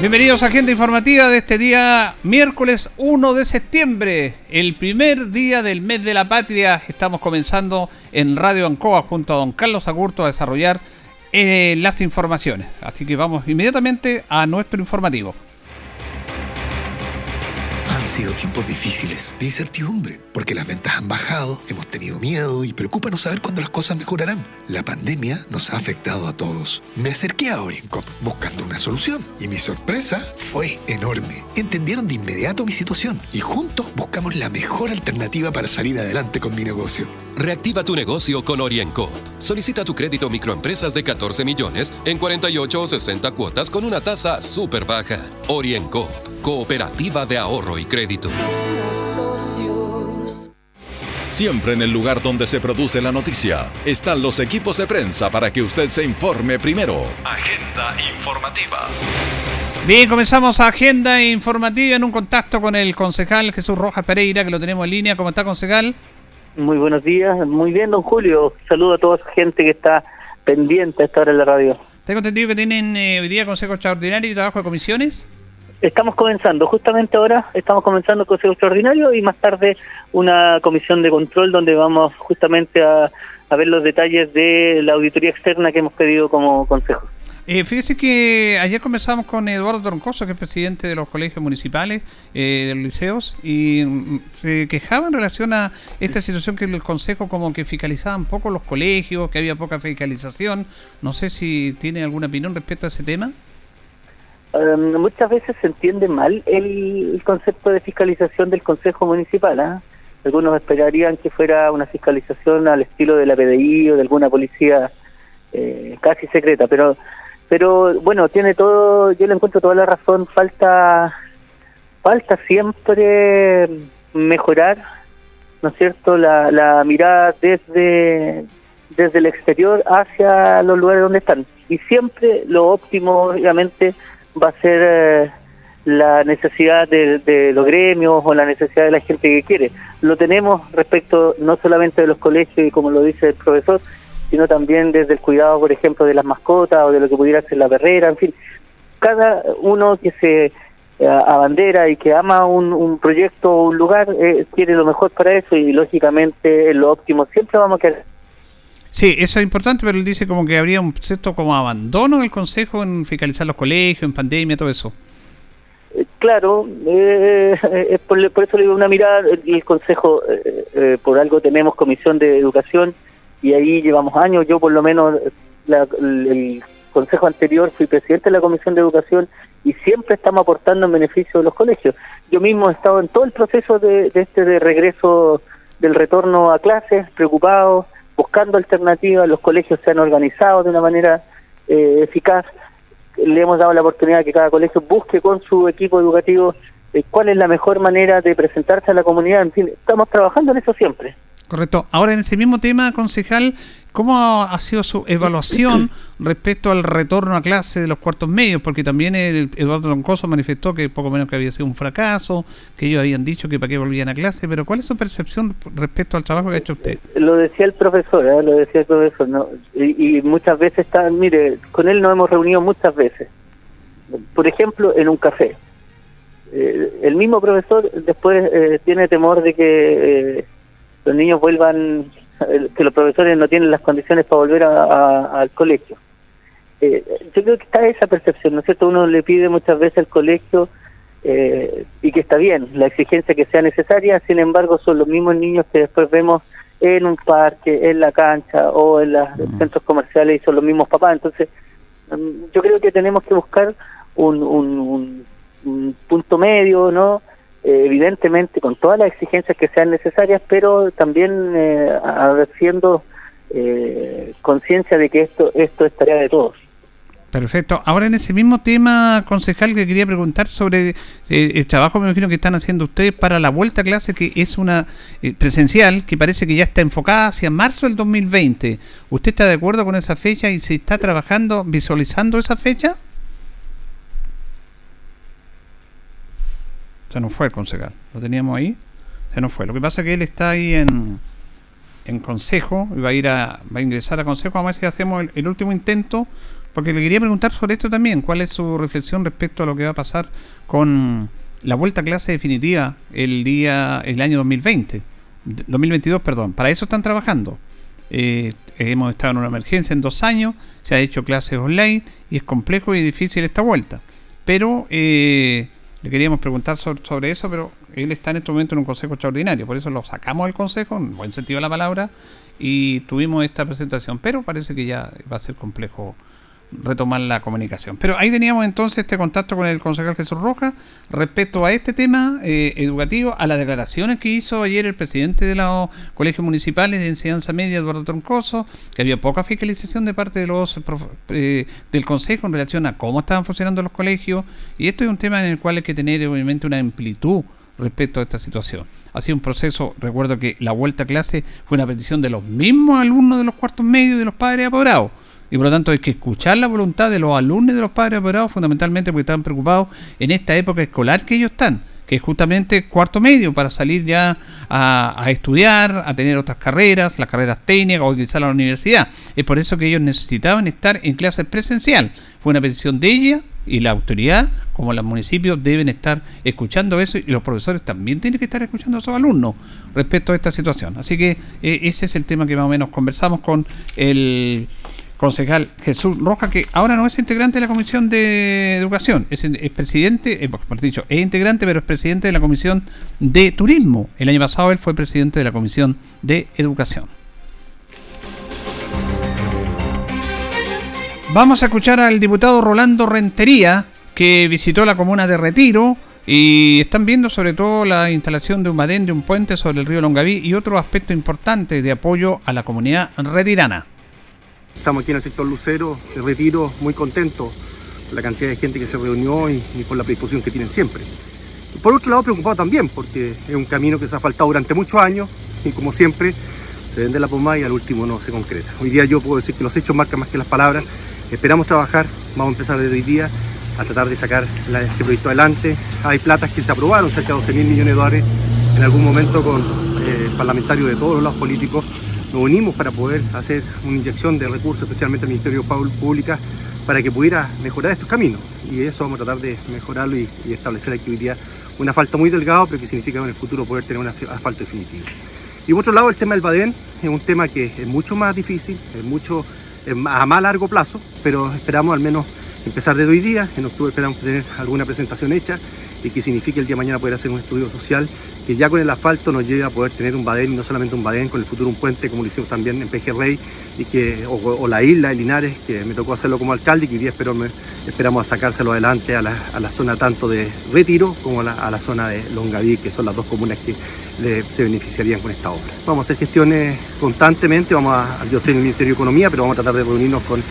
Bienvenidos a Agenda Informativa de este día, miércoles 1 de septiembre, el primer día del mes de la patria. Estamos comenzando en Radio Ancoa junto a don Carlos Agurto a desarrollar eh, las informaciones. Así que vamos inmediatamente a nuestro informativo. Han sido tiempos difíciles, de incertidumbre, porque las ventas han bajado, hemos tenido miedo y preocupa no saber cuándo las cosas mejorarán. La pandemia nos ha afectado a todos. Me acerqué a Orincop buscando una solución y mi sorpresa fue enorme. Entendieron de inmediato mi situación y juntos buscamos la mejor alternativa para salir adelante con mi negocio. Reactiva tu negocio con Orienco. Solicita tu crédito microempresas de 14 millones en 48 o 60 cuotas con una tasa súper baja. Orienco, cooperativa de ahorro y crédito. Siempre en el lugar donde se produce la noticia están los equipos de prensa para que usted se informe primero. Agenda informativa. Bien, comenzamos Agenda Informativa en un contacto con el concejal Jesús Rojas Pereira, que lo tenemos en línea. ¿Cómo está, concejal? Muy buenos días, muy bien, don Julio. Saludo a toda esa gente que está pendiente a esta hora en la radio. Tengo entendido que tienen eh, hoy día Consejo Extraordinario y Trabajo de Comisiones. Estamos comenzando, justamente ahora estamos comenzando el Consejo Extraordinario y más tarde una comisión de control donde vamos justamente a, a ver los detalles de la auditoría externa que hemos pedido como consejo. Eh, fíjese que ayer conversamos con Eduardo Troncoso, que es presidente de los colegios municipales, eh, de los liceos, y mm, se quejaba en relación a esta situación que el Consejo como que fiscalizaba un poco los colegios, que había poca fiscalización. No sé si tiene alguna opinión respecto a ese tema. Um, muchas veces se entiende mal el, el, concepto de fiscalización del Consejo Municipal. ¿ah? Algunos esperarían que fuera una fiscalización al estilo de la PDI o de alguna policía eh, casi secreta, pero pero bueno, tiene todo, yo le encuentro toda la razón, falta falta siempre mejorar, ¿no es cierto?, la, la mirada desde desde el exterior hacia los lugares donde están. Y siempre lo óptimo, obviamente, va a ser eh, la necesidad de, de, los gremios o la necesidad de la gente que quiere. Lo tenemos respecto no solamente de los colegios y como lo dice el profesor, sino también desde el cuidado, por ejemplo, de las mascotas o de lo que pudiera ser la perrera, en fin. Cada uno que se eh, abandera y que ama un, un proyecto o un lugar eh, quiere lo mejor para eso y lógicamente lo óptimo siempre vamos a querer Sí, eso es importante, pero él dice como que habría un cierto como abandono del Consejo en fiscalizar los colegios, en pandemia, todo eso. Eh, claro, eh, eh, por, por, eso le digo una mirada, el Consejo, eh, por algo tenemos Comisión de Educación y ahí llevamos años, yo por lo menos la, el Consejo anterior fui presidente de la Comisión de Educación y siempre estamos aportando en beneficio de los colegios. Yo mismo he estado en todo el proceso de, este de regreso, del retorno a clases, preocupado, buscando alternativas, los colegios se han organizado de una manera eh, eficaz, le hemos dado la oportunidad que cada colegio busque con su equipo educativo eh, cuál es la mejor manera de presentarse a la comunidad, en fin, estamos trabajando en eso siempre. Correcto. Ahora, en ese mismo tema, concejal, ¿cómo ha sido su evaluación respecto al retorno a clase de los cuartos medios? Porque también el Eduardo Loncoso manifestó que poco menos que había sido un fracaso, que ellos habían dicho que para qué volvían a clase, pero ¿cuál es su percepción respecto al trabajo que ha hecho usted? Lo decía el profesor, ¿eh? lo decía el profesor, ¿no? y, y muchas veces está, mire, con él nos hemos reunido muchas veces, por ejemplo, en un café. Eh, el mismo profesor después eh, tiene temor de que eh, los niños vuelvan, que los profesores no tienen las condiciones para volver a, a, al colegio. Eh, yo creo que está esa percepción, ¿no es cierto? Uno le pide muchas veces al colegio eh, y que está bien, la exigencia que sea necesaria, sin embargo son los mismos niños que después vemos en un parque, en la cancha o en los mm. centros comerciales y son los mismos papás. Entonces, um, yo creo que tenemos que buscar un, un, un, un punto medio, ¿no? Eh, evidentemente con todas las exigencias que sean necesarias, pero también eh, haciendo eh, conciencia de que esto esto es tarea de todos. Perfecto. Ahora en ese mismo tema, concejal, que quería preguntar sobre eh, el trabajo, me imagino que están haciendo ustedes para la vuelta a clase, que es una eh, presencial, que parece que ya está enfocada hacia marzo del 2020. ¿Usted está de acuerdo con esa fecha y se está trabajando, visualizando esa fecha? Se nos fue el concejal. ¿Lo teníamos ahí? Se nos fue. Lo que pasa es que él está ahí en, en consejo y va a ir a, va a ingresar a consejo. Vamos a ver si hacemos el último intento porque le quería preguntar sobre esto también, cuál es su reflexión respecto a lo que va a pasar con la vuelta a clase definitiva el día, el año 2020, 2022, perdón. Para eso están trabajando. Eh, hemos estado en una emergencia en dos años, se ha hecho clases online y es complejo y difícil esta vuelta. Pero eh, le queríamos preguntar sobre, eso, pero él está en este momento en un consejo extraordinario, por eso lo sacamos del consejo, en buen sentido de la palabra, y tuvimos esta presentación, pero parece que ya va a ser complejo retomar la comunicación. Pero ahí teníamos entonces este contacto con el concejal Jesús Rojas respecto a este tema eh, educativo, a las declaraciones que hizo ayer el presidente de los colegios municipales de enseñanza media, Eduardo Troncoso, que había poca fiscalización de parte de los eh, del consejo en relación a cómo estaban funcionando los colegios. Y esto es un tema en el cual hay que tener obviamente una amplitud respecto a esta situación. Ha sido un proceso, recuerdo que la vuelta a clase fue una petición de los mismos alumnos de los cuartos medios y de los padres apoderados y por lo tanto hay que escuchar la voluntad de los alumnos de los padres apoderados fundamentalmente porque están preocupados en esta época escolar que ellos están que es justamente cuarto medio para salir ya a, estudiar, a tener otras carreras, las carreras técnicas o a la universidad. Es por eso que ellos necesitaban estar en clases presencial. Fue una petición de ella y la autoridad, como los municipios, deben estar escuchando eso y los profesores también tienen que estar escuchando a sus alumnos respecto a esta situación. Así que eh, ese es el tema que más o menos conversamos con el concejal Jesús Roja, que ahora no es integrante de la Comisión de Educación, es, presidente, eh, dicho, es integrante, pero es presidente de la Comisión de Turismo. El año pasado él fue presidente de la Comisión de Educación. Vamos a escuchar al diputado Rolando Rentería, que visitó la comuna de Retiro y están viendo sobre todo la instalación de un badén de un puente sobre el río Longaví y otro aspecto importante de apoyo a la comunidad retirana. Estamos aquí en el sector Lucero, de retiro, muy contentos por la cantidad de gente que se reunió y, por la predisposición que tienen siempre. por otro lado, preocupado también porque es un camino que se ha faltado durante muchos años y como siempre se vende la pomada y al último no se concreta. Hoy día yo puedo decir que los hechos marcan más que las palabras. Esperamos trabajar, vamos a empezar desde hoy día a tratar de sacar este proyecto adelante. Hay platas que se aprobaron, cerca de 12 mil millones de dólares en algún momento con eh, parlamentarios de todos los lados políticos nos unimos para poder hacer una inyección de recursos, especialmente al Ministerio Pública, para que pudiera mejorar estos caminos. Y eso vamos a tratar de mejorarlo y, establecer aquí hoy día una falta muy delgada, pero que significa en el futuro poder tener un asfalto definitivo. Y por otro lado, el tema del Badén es un tema que es mucho más difícil, es mucho a más largo plazo, pero esperamos al menos empezar desde hoy día. En octubre esperamos tener alguna presentación hecha y que signifique el día de mañana poder hacer un estudio social que ya con el asfalto nos lleve a poder tener un badén y no solamente un badén, con el futuro un puente como lo hicimos también en Pejerrey y que, o, la isla de Linares, que me tocó hacerlo como alcalde y que hoy día esperamos a sacárselo adelante a la, zona tanto de Retiro como a la, zona de Longaví, que son las dos comunas que se beneficiarían con esta obra. Vamos a hacer gestiones constantemente, vamos a, yo estoy en el Ministerio de Economía, pero vamos a tratar de reunirnos con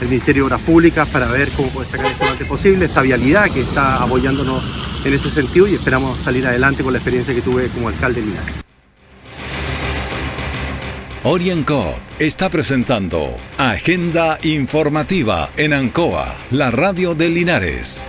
el Ministerio de Obras Públicas para ver cómo poder sacar esto lo posible, esta vialidad que está apoyándonos en este sentido y esperamos salir adelante con la experiencia que tuve como alcalde de Linares. Orienco está presentando Agenda Informativa en Ancoa, la radio de Linares.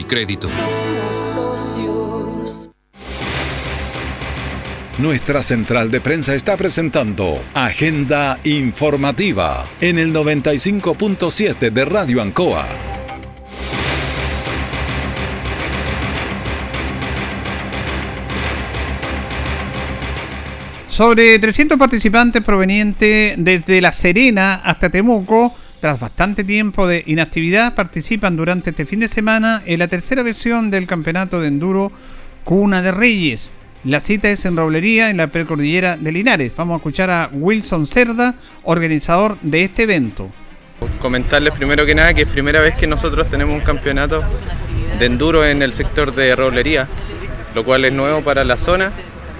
y Crédito. Nuestra central de prensa está presentando Agenda Informativa en el 95.7 de Radio Ancoa. Sobre 300 participantes provenientes desde La Serena hasta Temuco tras bastante tiempo de inactividad, participan durante este fin de semana en la tercera versión del campeonato de enduro Cuna de Reyes. La cita es en Roblería, en la precordillera de Linares. Vamos a escuchar a Wilson Cerda, organizador de este evento. Comentarles primero que nada que es primera vez que nosotros tenemos un campeonato de enduro en el sector de Roblería, lo cual es nuevo para la zona.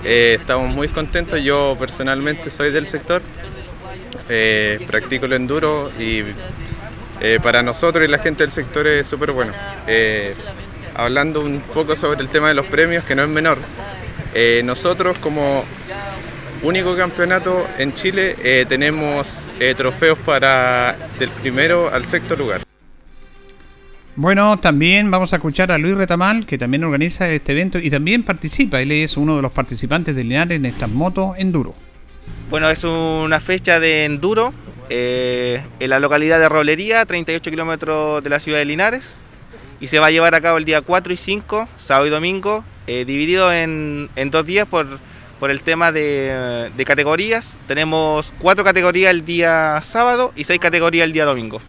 Eh, estamos muy contentos, yo personalmente soy del sector, eh, practico el enduro y eh, para nosotros y la gente del sector es súper bueno. hablando un poco sobre el tema de los premios, que no es menor, nosotros como único campeonato en Chile tenemos trofeos para del primero al sexto lugar. Bueno, también vamos a escuchar a Luis Retamal, que también organiza este evento y también participa. Él es uno de los participantes de Linares en estas motos enduro. Bueno, es una fecha de enduro eh, en la localidad de Roblería, 38 kilómetros de la ciudad de Linares. Y se va a llevar a cabo el día 4 y 5, sábado y domingo, eh, dividido en, dos días por, el tema de, de categorías. Tenemos cuatro categorías el día sábado y seis categorías el día domingo.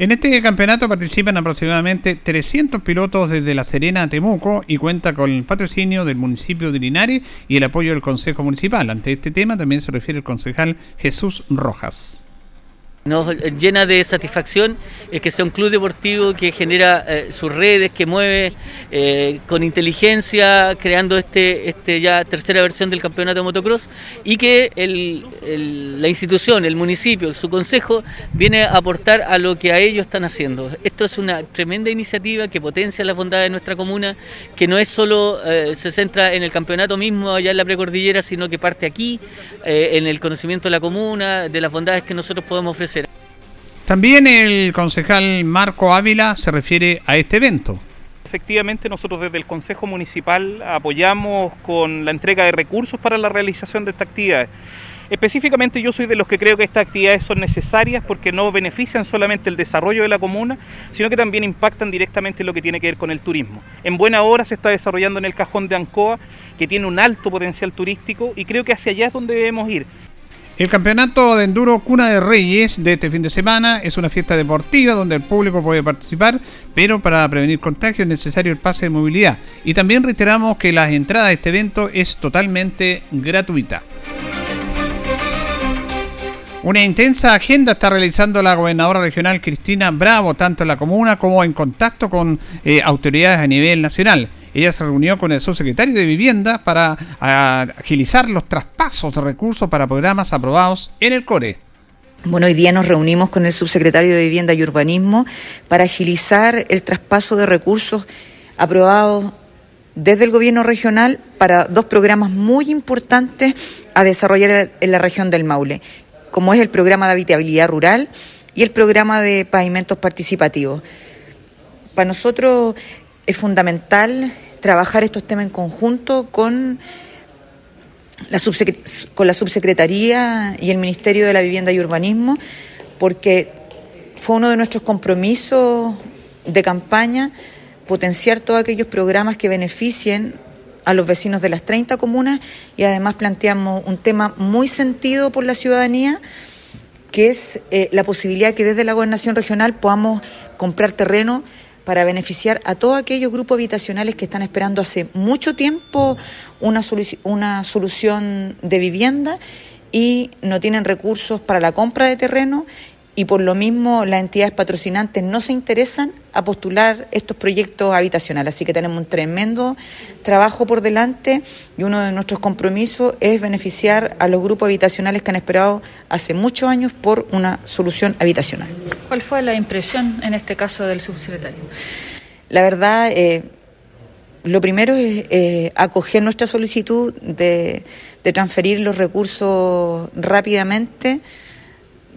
En este campeonato participan aproximadamente 300 pilotos desde La Serena a Temuco y cuenta con el patrocinio del municipio de Linares y el apoyo del Consejo Municipal. Ante este tema también se refiere el concejal Jesús Rojas. Nos llena de satisfacción es que sea un club deportivo que genera eh, sus redes, que mueve eh, con inteligencia, creando este, este ya tercera versión del campeonato de motocross y que la institución, el municipio, su consejo viene a aportar a lo que a ellos están haciendo. Esto es una tremenda iniciativa que potencia las bondades de nuestra comuna, que no es solo eh, se centra en el campeonato mismo allá en la precordillera, sino que parte aquí, en el conocimiento de la comuna, de las bondades que nosotros podemos ofrecer también el concejal Marco Ávila se refiere a este evento. Efectivamente, nosotros desde el Consejo Municipal apoyamos con la entrega de recursos para la realización de esta actividad. Específicamente yo soy de los que creo que estas actividades son necesarias porque no benefician solamente el desarrollo de la comuna, sino que también impactan directamente en lo que tiene que ver con el turismo. En buena hora se está desarrollando en el cajón de Ancoa, que tiene un alto potencial turístico y creo que hacia allá es donde debemos ir. El campeonato de enduro Cuna de Reyes de este fin de semana es una fiesta deportiva donde el público puede participar, pero para prevenir contagios es necesario el pase de movilidad. Y también reiteramos que la entrada a este evento es totalmente gratuita. Una intensa agenda está realizando la gobernadora regional Cristina Bravo, tanto en la comuna como en contacto con eh, autoridades a nivel nacional. Ella se reunió con el subsecretario de Vivienda para agilizar los traspasos de recursos para programas aprobados en el CORE. Bueno, hoy día nos reunimos con el subsecretario de Vivienda y Urbanismo para agilizar el traspaso de recursos aprobados desde el gobierno regional para dos programas muy importantes a desarrollar en la región del Maule, como es el programa de habitabilidad rural y el programa de pavimentos participativos. Para nosotros es fundamental trabajar estos temas en conjunto con la, subsecretaría y el Ministerio de la Vivienda y Urbanismo, porque fue uno de nuestros compromisos de campaña potenciar todos aquellos programas que beneficien a los vecinos de las 30 comunas y además planteamos un tema muy sentido por la ciudadanía, que es eh, la posibilidad que desde la gobernación regional podamos comprar terreno para beneficiar a todos aquellos grupos habitacionales que están esperando hace mucho tiempo una, una solución de vivienda y no tienen recursos para la compra de terreno y por lo mismo las entidades patrocinantes no se interesan a postular estos proyectos habitacionales. Así que tenemos un tremendo trabajo por delante y uno de nuestros compromisos es beneficiar a los grupos habitacionales que han esperado hace muchos años por una solución habitacional. ¿Cuál fue la impresión en este caso del subsecretario? La verdad, eh, lo primero es eh, acoger nuestra solicitud de transferir los recursos rápidamente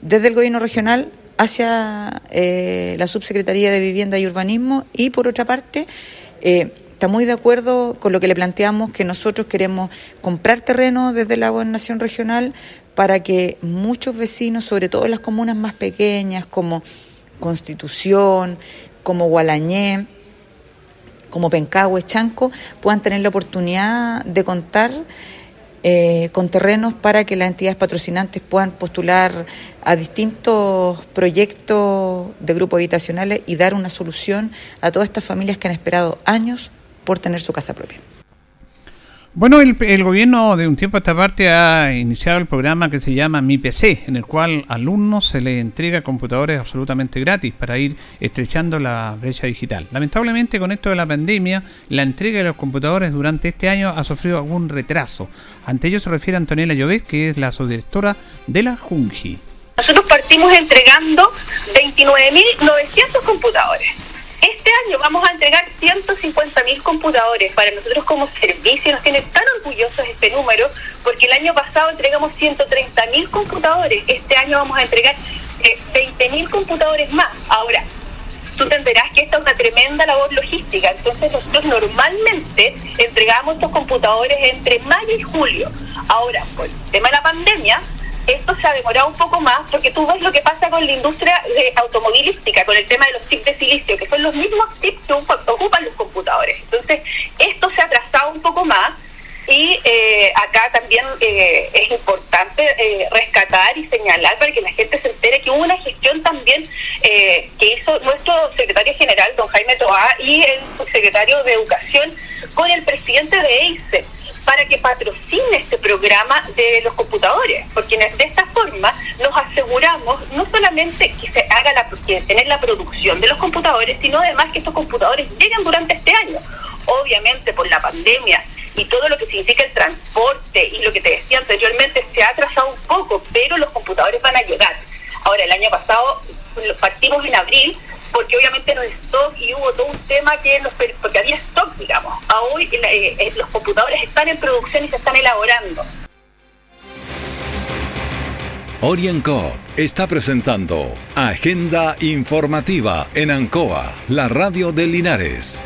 desde el gobierno regional hacia eh, la subsecretaría de Vivienda y Urbanismo y por otra parte eh, está muy de acuerdo con lo que le planteamos que nosotros queremos comprar terreno desde la gobernación regional para que muchos vecinos, sobre todo las comunas más pequeñas como Constitución, como Gualañé, como Pencahue, Chanco, puedan tener la oportunidad de contar eh, con terrenos para que las entidades patrocinantes puedan postular a distintos proyectos de grupos habitacionales y dar una solución a todas estas familias que han esperado años por tener su casa propia. Bueno, el, gobierno de un tiempo a esta parte ha iniciado el programa que se llama Mi PC, en el cual alumnos se les entrega computadores absolutamente gratis para ir estrechando la brecha digital. Lamentablemente, con esto de la pandemia, la entrega de los computadores durante este año ha sufrido algún retraso. Ante ello se refiere Antonella Llovet, que es la subdirectora de la Junji. Nosotros partimos entregando 29.900 computadores este año vamos a entregar 150.000 computadores. Para nosotros como servicio nos tiene tan orgullosos este número porque el año pasado entregamos 130.000 computadores. Este año vamos a entregar eh, 20.000 computadores más. Ahora, tú entenderás que esta es una tremenda labor logística. Entonces nosotros normalmente entregamos estos computadores entre mayo y julio. Ahora, por el tema de la pandemia, esto se ha demorado un poco más porque tú ves lo que pasa con la industria de automovilística, con el tema de los chips de silicio, que son los mismos chips que ocupan los computadores. Entonces, esto se ha atrasado un poco más y eh, acá también eh, es importante eh, rescatar y señalar para que la gente se entere que hubo una gestión también que hizo nuestro secretario general, don Jaime Toá, y el subsecretario de Educación con el presidente de EICE para que patrocine este programa de los computadores, porque de esta forma nos aseguramos no solamente que se haga la, que tener la producción de los computadores, sino además que estos computadores lleguen durante este año. Obviamente por la pandemia y todo lo que significa el transporte y lo que te decía anteriormente se ha atrasado un poco, pero los computadores van a llegar. Ahora, el año pasado partimos en abril, porque obviamente no stock y hubo todo un tema que los, porque había stock, digamos. Eh, eh, los computadores están en producción y se están elaborando. Orienco está presentando Agenda Informativa en Ancoa, la radio de Linares.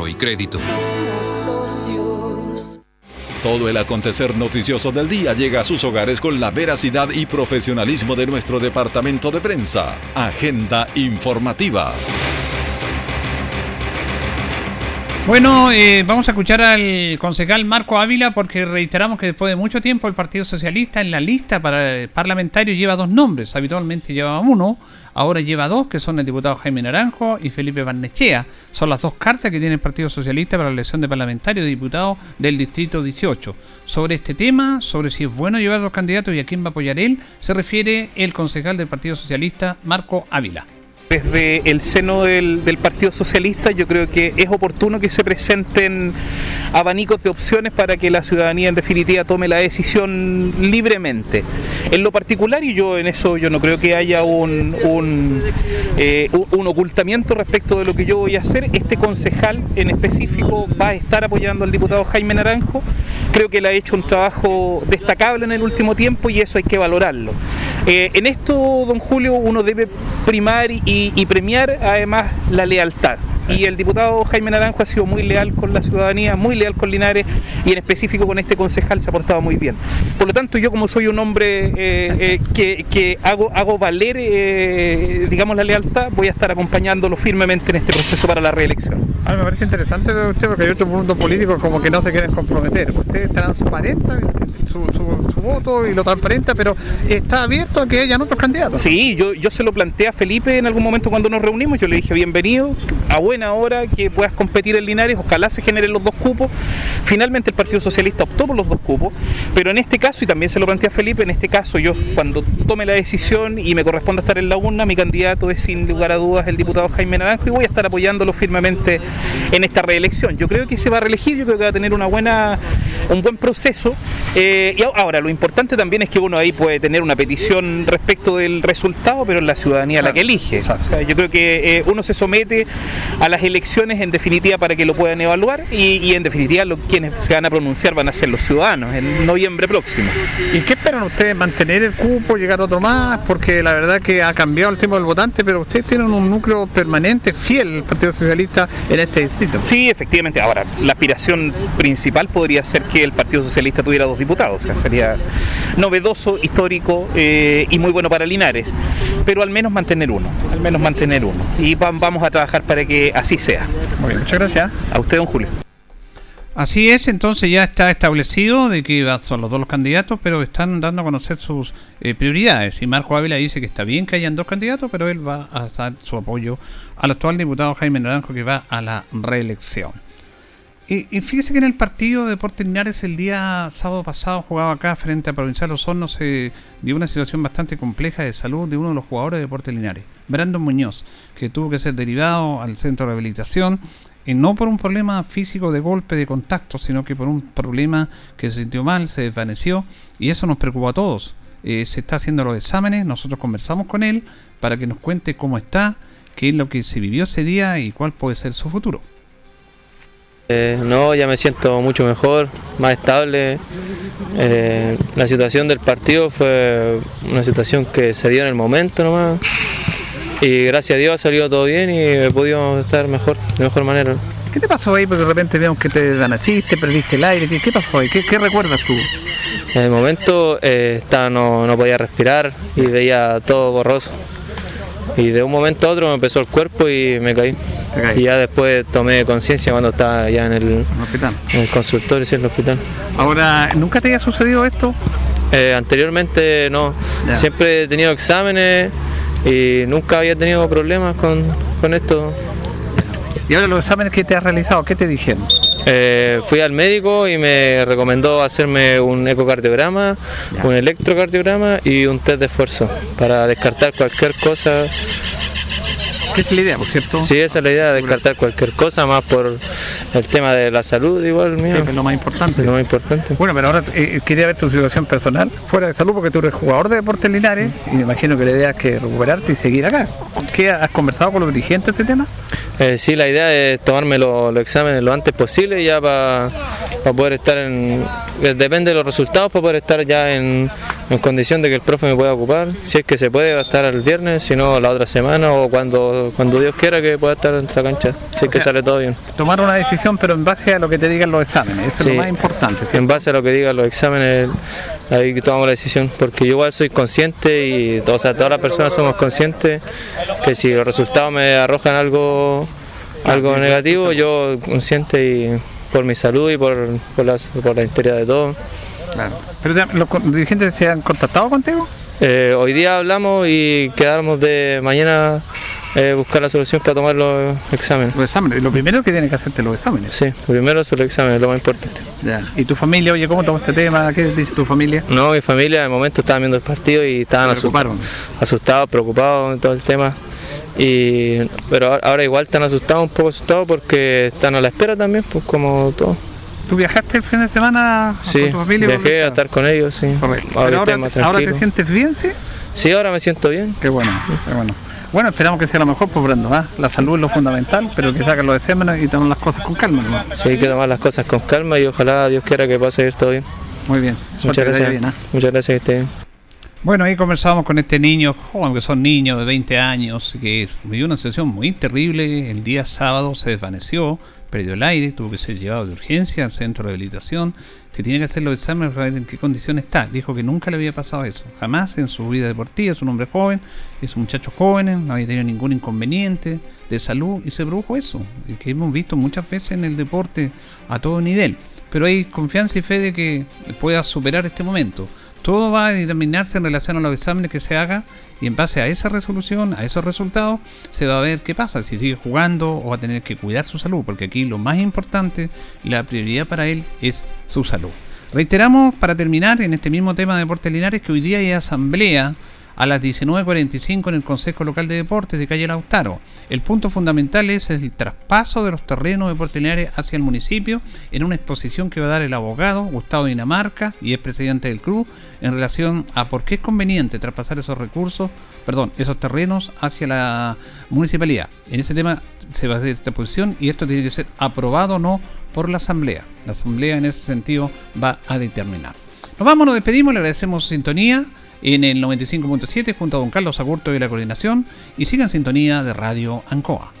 y crédito. Todo el acontecer noticioso del día llega a sus hogares con la veracidad y profesionalismo de nuestro departamento de prensa. Agenda informativa. Bueno, eh, vamos a escuchar al concejal Marco Ávila porque reiteramos que después de mucho tiempo el Partido Socialista en la lista para el parlamentario lleva dos nombres. Habitualmente llevaba uno, ahora lleva dos, que son el diputado Jaime Naranjo y Felipe Barnechea. Son las dos cartas que tiene el Partido Socialista para la elección de parlamentario y diputado del Distrito 18. Sobre este tema, sobre si es bueno llevar dos candidatos y a quién va a apoyar él, se refiere el concejal del Partido Socialista, Marco Ávila desde el seno del, Partido Socialista yo creo que es oportuno que se presenten abanicos de opciones para que la ciudadanía en definitiva tome la decisión libremente. En lo particular, y yo en eso yo no creo que haya un, un, eh, un ocultamiento respecto de lo que yo voy a hacer, este concejal en específico va a estar apoyando al diputado Jaime Naranjo, creo que él ha hecho un trabajo destacable en el último tiempo y eso hay que valorarlo. Eh, en esto, don Julio, uno debe primar y premiar además la lealtad y el diputado Jaime Naranjo ha sido muy leal con la ciudadanía, muy leal con Linares y en específico con este concejal se ha portado muy bien. Por lo tanto, yo como soy un hombre eh, eh, que, hago, hago valer, eh, digamos, la lealtad, voy a estar acompañándolo firmemente en este proceso para la reelección. A me parece interesante de usted porque hay otros puntos políticos como que no se quieren comprometer. Usted transparenta su, su, voto y lo transparenta, pero está abierto a que hayan otros candidatos. Sí, yo, yo se lo planteé a Felipe en algún momento cuando nos reunimos, yo le dije bienvenido, a buena hora que puedas competir en Linares, ojalá se generen los dos cupos. Finalmente el Partido Socialista optó por los dos cupos, pero en este caso, y también se lo planteé a Felipe, en este caso yo cuando tome la decisión y me corresponde estar en la urna, mi candidato es sin lugar a dudas el diputado Jaime Naranjo y voy a estar apoyándolo firmemente en esta reelección. Yo creo que se va a reelegir, yo creo que va a tener una buena, un buen proceso Eh, y ahora, lo importante también es que uno ahí puede tener una petición respecto del resultado, pero es la ciudadanía la que elige. O sea, yo creo que eh, uno se somete a las elecciones en definitiva para que lo puedan evaluar y, y en definitiva lo, quienes se van a pronunciar van a ser los ciudadanos en noviembre próximo. ¿Y qué esperan ustedes? ¿Mantener el cupo, llegar otro más? Porque la verdad que ha cambiado el tema del votante, pero ustedes tienen un núcleo permanente, fiel, el Partido Socialista, en este distrito. Sí, efectivamente. Ahora, la aspiración principal podría ser que el Partido Socialista tuviera dos diputados. O sea, sería novedoso, histórico eh, y muy bueno para Linares. Pero al menos mantener uno, al menos mantener uno. Y va- vamos a trabajar para que así sea. Muy bien, muchas gracias. A usted, don Julio. Así es, entonces ya está establecido de que son los dos los candidatos, pero están dando a conocer sus eh, prioridades. Y Marco Ávila dice que está bien que hayan dos candidatos, pero él va a dar su apoyo al actual diputado Jaime Naranjo que va a la reelección. Y, fíjese que en el partido de Deportes Linares el día sábado pasado jugaba acá frente a Provincial Osorno se dio una situación bastante compleja de salud de uno de los jugadores de Deportes Linares, Brandon Muñoz, que tuvo que ser derivado al centro de rehabilitación y no por un problema físico de golpe, de contacto, sino que por un problema que se sintió mal, se desvaneció y eso nos preocupó a todos. Eh, se está haciendo los exámenes, nosotros conversamos con él para que nos cuente cómo está, qué es lo que se vivió ese día y cuál puede ser su futuro. Eh, no, ya me siento mucho mejor, más estable. Eh, la situación del partido fue una situación que se dio en el momento nomás. Y gracias a Dios ha salido todo bien y he podido estar mejor, de mejor manera. ¿Qué te pasó ahí? Porque de repente vemos que te desvaneciste, perdiste el aire. ¿Qué, qué pasó ahí? ¿Qué, qué recuerdas tú? En el momento eh, estaba- no, no podía respirar y veía todo borroso. Y de un momento a otro me empezó el cuerpo y me caí. Y ya después tomé conciencia cuando estaba ya en el, hospital. en el consultorio, sí, en el hospital. Ahora, ¿nunca te había sucedido esto? Eh, anteriormente no. Siempre he tenido exámenes y nunca había tenido problemas con, con esto. Y ahora los exámenes que te has realizado, ¿qué te dijeron? Eh, fui al médico y me recomendó hacerme un ecocardiograma, un electrocardiograma y un test de esfuerzo para descartar cualquier cosa. ¿Qué es la idea, por cierto? Sí, esa es la idea, descartar cualquier cosa, más por el tema de la salud igual mío. Sí, que es lo más importante. Lo más importante. Bueno, pero ahora eh, quería ver tu situación personal fuera de salud porque tú eres jugador de Deportes Linares y me imagino que la idea es que recuperarte y seguir acá. ¿Qué has conversado con los dirigentes de ese tema? Eh, sí, la idea es tomarme lo- los exámenes lo antes posible ya para poder estar en... eh, Depende de los resultados para poder estar ya en, en condición de que el profe me pueda ocupar. Si es que se puede, va a estar el viernes, si no la otra semana o cuando, cuando Dios quiera que pueda estar en la cancha, si es que sale todo bien. Tomar una decisión, pero en base a lo que te digan los exámenes. Eso es lo más importante. En base a lo que digan los exámenes, ahí tomamos la decisión, porque yo igual soy consciente y o sea, todas las personas somos conscientes que si los resultados me arrojan algo, algo negativo, yo consciente y por mi salud y por, por, las- por la historia de todo. Claro. ¿Pero te- los dirigentes se han contactado contigo? Eh, hoy día hablamos y quedamos de mañana eh, buscar la solución para tomar los exámenes. Los exámenes. Lo primero que tienes que hacerte los exámenes. Sí, primero son los exámenes, lo más importante. Ya. ¿Y tu familia, oye, cómo toma este tema? ¿Qué dice tu familia? No, mi familia en el momento estaba viendo el partido y estaban asustados, asustados, preocupados en todo el tema. Y, pero ahora, ahora igual están asustados, un poco asustados porque están a la espera también, pues como todo. ¿Tú viajaste el fin de semana Sí, con tu familia? viajé a estar con ellos, sí. Correcto. Ahora Pero te- ahora te sientes bien, sí? Sí, ahora me siento bien. Qué bueno, qué bueno. Bueno, esperamos que sea lo mejor, pues Brando, ¿ah? La salud es lo fundamental, pero que saquen los exámenes y tomen las cosas con calma, hermano. Sí, hay que tomar las cosas con calma y ojalá Dios quiera que pueda seguir todo bien. Muy bien. Muchas gracias. bien, ¿ah? Muchas gracias que esté bien. Bueno, ahí conversamos con este niño, joven, que son niños de 20 años, que vivió una situación muy terrible. El día sábado se desvaneció, perdió el aire, tuvo que ser llevado de urgencia al centro de rehabilitación. Se tiene que hacer los exámenes para ver en qué condición está. Dijo que nunca le había pasado eso, jamás en su vida deportiva. Es un hombre joven, es un muchacho joven, no había tenido ningún inconveniente de salud y se produjo eso, que hemos visto muchas veces en el deporte a todo nivel. Pero hay confianza y fe de que pueda superar este momento. Todo va a determinarse en relación a los exámenes que se haga y en base a esa resolución, a esos resultados, se va a ver qué pasa, si sigue jugando o va a tener que cuidar su salud, porque aquí lo más importante, la prioridad para él es su salud. Reiteramos para terminar en este mismo tema de Deportes Linares que hoy día hay asamblea a las 19.45 en el Consejo Local de Deportes de Calle Lautaro. El punto fundamental es el traspaso de los terrenos de hacia el municipio en una exposición que va a dar el abogado Gustavo Dinamarca y es presidente del club en relación a por qué es conveniente traspasar esos recursos, perdón, esos terrenos hacia la municipalidad. En ese tema se va a hacer esta posición y esto tiene que ser aprobado o no por la asamblea. La asamblea en ese sentido va a determinar. Nos vamos, nos despedimos, le agradecemos su sintonía en el 95.7 junto a don Carlos Agurto y la coordinación y sigan sintonía de Radio Ancoa.